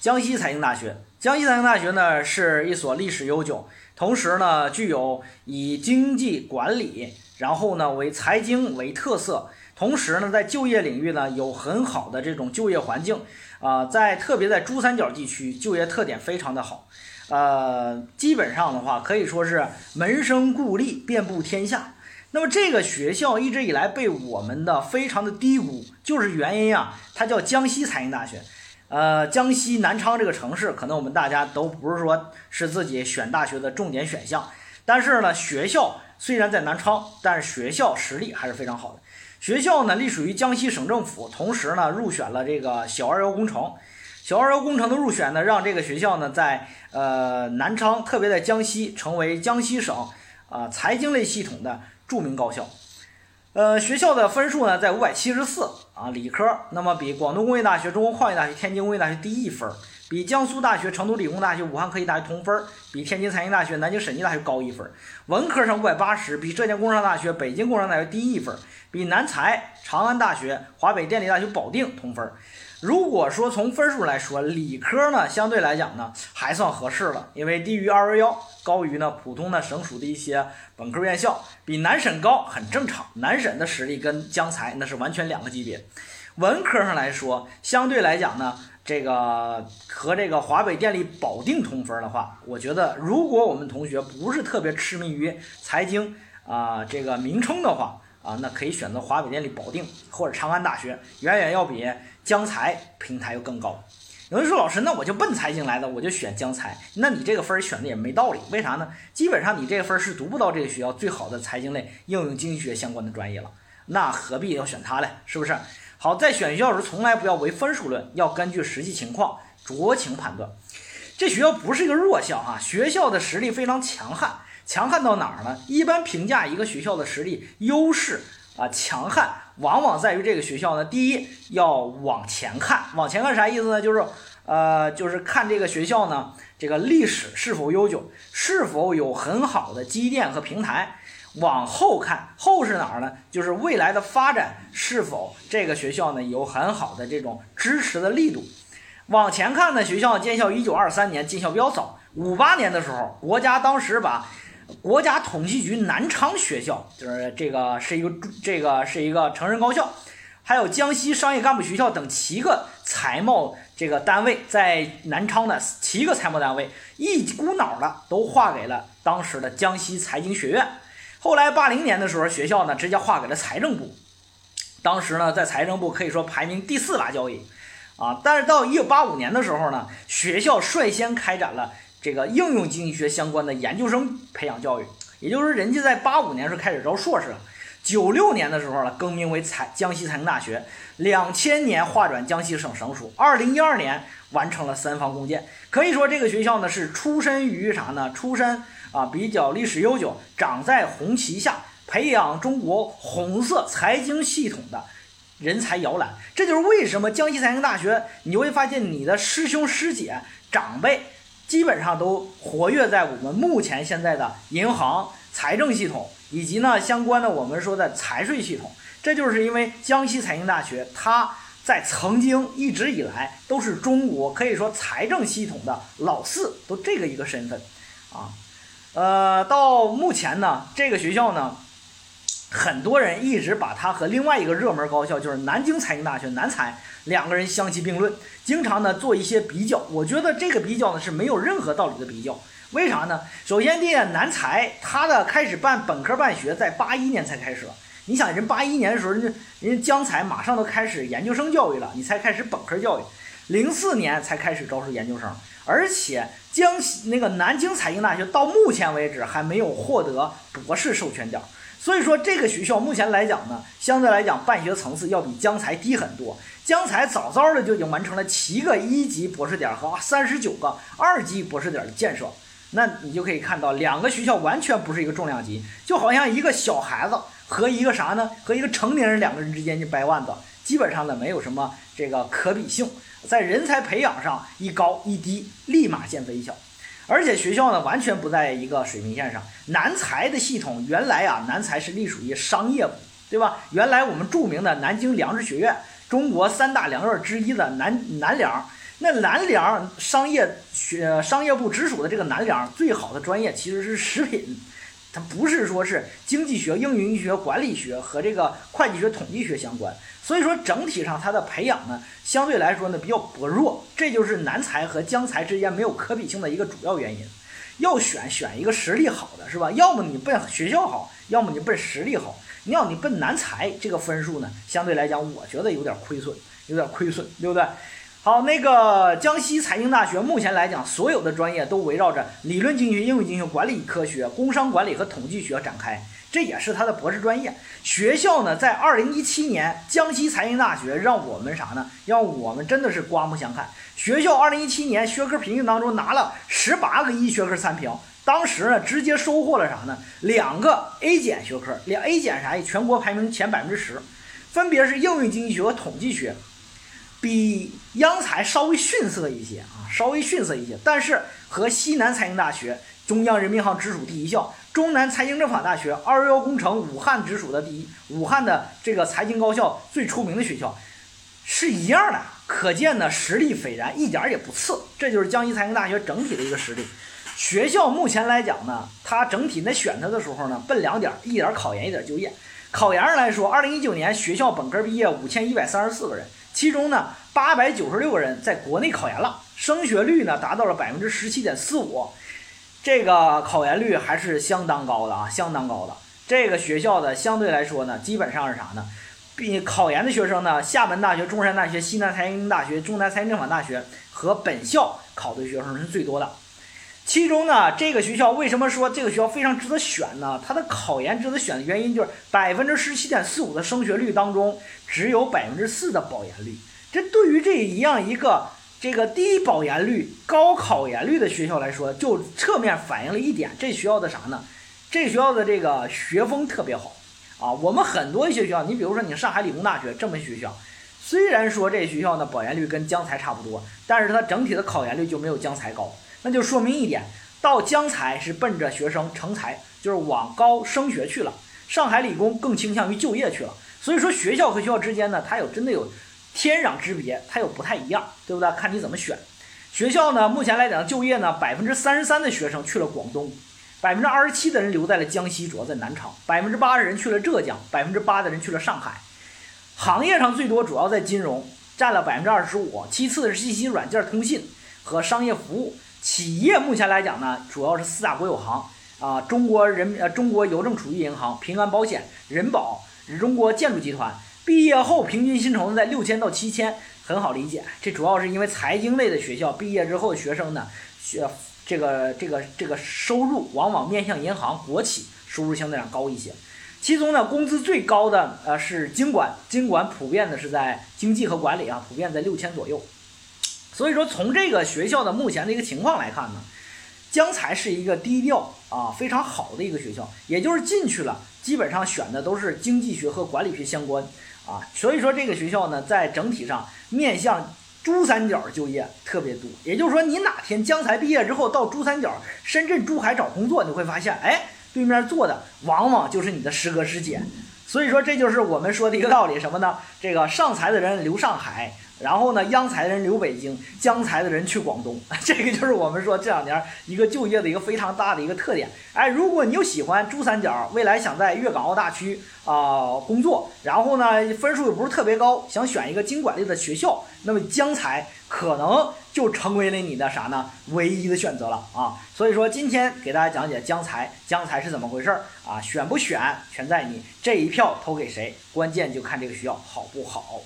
江西财经大学，江西财经大学呢是一所历史悠久，同时呢具有以经济管理，然后呢为财经为特色，同时呢在就业领域呢有很好的这种就业环境啊，在特别在珠三角地区就业特点非常的好，呃，基本上的话可以说是门生故吏遍布天下。那么这个学校一直以来被我们的非常的低估，就是原因啊，它叫江西财经大学。呃，江西南昌这个城市，可能我们大家都不是说是自己选大学的重点选项，但是呢，学校虽然在南昌，但是学校实力还是非常好的。学校呢隶属于江西省政府，同时呢入选了这个小二幺工程。小二幺工程的入选呢，让这个学校呢在呃南昌，特别在江西，成为江西省啊财经类系统的著名高校。呃，学校的分数呢在五百七十四啊，理科，那么比广东工业大学、中国矿业大学、天津工业大学低一分，比江苏大学、成都理工大学、武汉科技大学同分，比天津财经大学、南京审计大学高一分。文科上五百八十，比浙江工商大学、北京工商大学低一分，比南财、长安大学、华北电力大学保定同分。如果说从分数来说，理科呢相对来讲呢还算合适了，因为低于二幺幺，高于呢普通的省属的一些本科院校，比南审高很正常。南审的实力跟江财那是完全两个级别。文科上来说，相对来讲呢，这个和这个华北电力保定同分的话，我觉得如果我们同学不是特别痴迷于财经啊这个名称的话啊，那可以选择华北电力保定或者长安大学，远远要比。江财平台又更高，有人说老师，那我就奔财经来的，我就选江财，那你这个分选的也没道理，为啥呢？基本上你这个分是读不到这个学校最好的财经类应用经济学相关的专业了，那何必要选它嘞？是不是？好，在选学校时从来不要唯分数论，要根据实际情况酌情判断。这学校不是一个弱校哈，学校的实力非常强悍，强悍到哪儿呢？一般评价一个学校的实力优势。啊，强悍往往在于这个学校呢。第一，要往前看，往前看啥意思呢？就是，呃，就是看这个学校呢，这个历史是否悠久，是否有很好的积淀和平台。往后看，后是哪儿呢？就是未来的发展是否这个学校呢有很好的这种支持的力度。往前看呢，学校建校一九二三年，进校比较早，五八年的时候，国家当时把。国家统计局南昌学校就是这个是一个这个是一个成人高校，还有江西商业干部学校等七个财贸这个单位在南昌的七个财贸单位一股脑的都划给了当时的江西财经学院。后来八零年的时候，学校呢直接划给了财政部，当时呢在财政部可以说排名第四大交易啊。但是到一九八五年的时候呢，学校率先开展了。这个应用经济学相关的研究生培养教育，也就是，人家在八五年是开始招硕士了，九六年的时候呢，更名为财江西财经大学，两千年划转江西省省属，二零一二年完成了三方共建。可以说，这个学校呢是出身于啥呢？出身啊比较历史悠久，长在红旗下，培养中国红色财经系统的人才摇篮。这就是为什么江西财经大学，你会发现你的师兄师姐长辈。基本上都活跃在我们目前现在的银行财政系统，以及呢相关的我们说的财税系统。这就是因为江西财经大学，它在曾经一直以来都是中国可以说财政系统的老四，都这个一个身份啊。呃，到目前呢，这个学校呢。很多人一直把它和另外一个热门高校，就是南京财经大学南财两个人相提并论，经常呢做一些比较。我觉得这个比较呢是没有任何道理的比较。为啥呢？首先，第一，南财它的开始办本科办学在八一年才开始。你想，人八一年的时候，人家人家江财马上都开始研究生教育了，你才开始本科教育。零四年才开始招收研究生，而且江西那个南京财经大学到目前为止还没有获得博士授权点。所以说，这个学校目前来讲呢，相对来讲办学层次要比江财低很多。江财早早的就已经完成了七个一级博士点和三十九个二级博士点的建设。那你就可以看到，两个学校完全不是一个重量级，就好像一个小孩子和一个啥呢？和一个成年人两个人之间就掰腕子，基本上呢没有什么这个可比性，在人才培养上一高一低，立马见分晓。而且学校呢，完全不在一个水平线上。南财的系统原来啊，南财是隶属于商业部，对吧？原来我们著名的南京粮食学院，中国三大粮院之一的南南粮，那南粮商业学商业部直属的这个南粮最好的专业其实是食品，它不是说是经济学、应用医学、管理学和这个会计学、统计学相关。所以说整体上它的培养呢，相对来说呢比较薄弱，这就是南财和江财之间没有可比性的一个主要原因。要选选一个实力好的是吧？要么你奔学校好，要么你奔实力好。你要你奔南财，这个分数呢，相对来讲，我觉得有点亏损，有点亏损，对不对？好，那个江西财经大学目前来讲，所有的专业都围绕着理论经济学、应用经济学、管理科学、工商管理和统计学展开，这也是他的博士专业。学校呢，在二零一七年，江西财经大学让我们啥呢？让我们真的是刮目相看。学校二零一七年学科评定当中拿了十八个一学科三评。当时呢，直接收获了啥呢？两个 A 减学科，两 A 减啥？全国排名前百分之十，分别是应用经济学和统计学，比央财稍微逊色一些啊，稍微逊色一些。但是和西南财经大学、中央人民银行直属第一校、中南财经政法大学、二幺幺工程武汉直属的第一，武汉的这个财经高校最出名的学校是一样的，可见呢实力斐然，一点也不次。这就是江西财经大学整体的一个实力。学校目前来讲呢，它整体在选它的时候呢，奔两点：一点考研，一点就业。考研上来说，二零一九年学校本科毕业五千一百三十四个人，其中呢八百九十六个人在国内考研了，升学率呢达到了百分之十七点四五，这个考研率还是相当高的啊，相当高的。这个学校的相对来说呢，基本上是啥呢？比考研的学生呢，厦门大学、中山大学、西南财经大学、中南财经政法大学和本校考的学生是最多的。其中呢，这个学校为什么说这个学校非常值得选呢？它的考研值得选的原因就是百分之十七点四五的升学率当中，只有百分之四的保研率。这对于这一样一个这个低保研率、高考研率的学校来说，就侧面反映了一点，这学校的啥呢？这学校的这个学风特别好啊。我们很多一些学校，你比如说你上海理工大学这么学校，虽然说这学校呢保研率跟江财差不多，但是它整体的考研率就没有江财高。那就说明一点，到江财是奔着学生成才，就是往高升学去了。上海理工更倾向于就业去了。所以说学校和学校之间呢，它有真的有天壤之别，它有不太一样，对不对？看你怎么选。学校呢，目前来讲就业呢，百分之三十三的学生去了广东，百分之二十七的人留在了江西，主要在南昌，百分之八的人去了浙江，百分之八的人去了上海。行业上最多主要在金融，占了百分之二十五，其次是信息软件通信和商业服务。企业目前来讲呢，主要是四大国有行啊，中国人呃中国邮政储蓄银行、平安保险、人保、中国建筑集团。毕业后平均薪酬在六千到七千，很好理解。这主要是因为财经类的学校毕业之后的学生呢，学这个这个这个收入往往面向银行、国企，收入相对上高一些。其中呢，工资最高的呃是经管，经管普遍的是在经济和管理啊，普遍在六千左右。所以说，从这个学校的目前的一个情况来看呢，江财是一个低调啊非常好的一个学校，也就是进去了，基本上选的都是经济学和管理学相关啊。所以说，这个学校呢，在整体上面向珠三角就业特别多。也就是说，你哪天江财毕业之后到珠三角、深圳、珠海找工作，你会发现，哎，对面坐的往往就是你的师哥师姐。所以说，这就是我们说的一个道理，什么呢？这个上财的人留上海。然后呢，央财的人留北京，江财的人去广东，这个就是我们说这两年一个就业的一个非常大的一个特点。哎，如果你又喜欢珠三角，未来想在粤港澳大区啊工作，然后呢分数又不是特别高，想选一个经管类的学校，那么江财可能就成为了你的啥呢？唯一的选择了啊。所以说今天给大家讲解江财，江财是怎么回事儿啊？选不选全在你，这一票投给谁，关键就看这个学校好不好。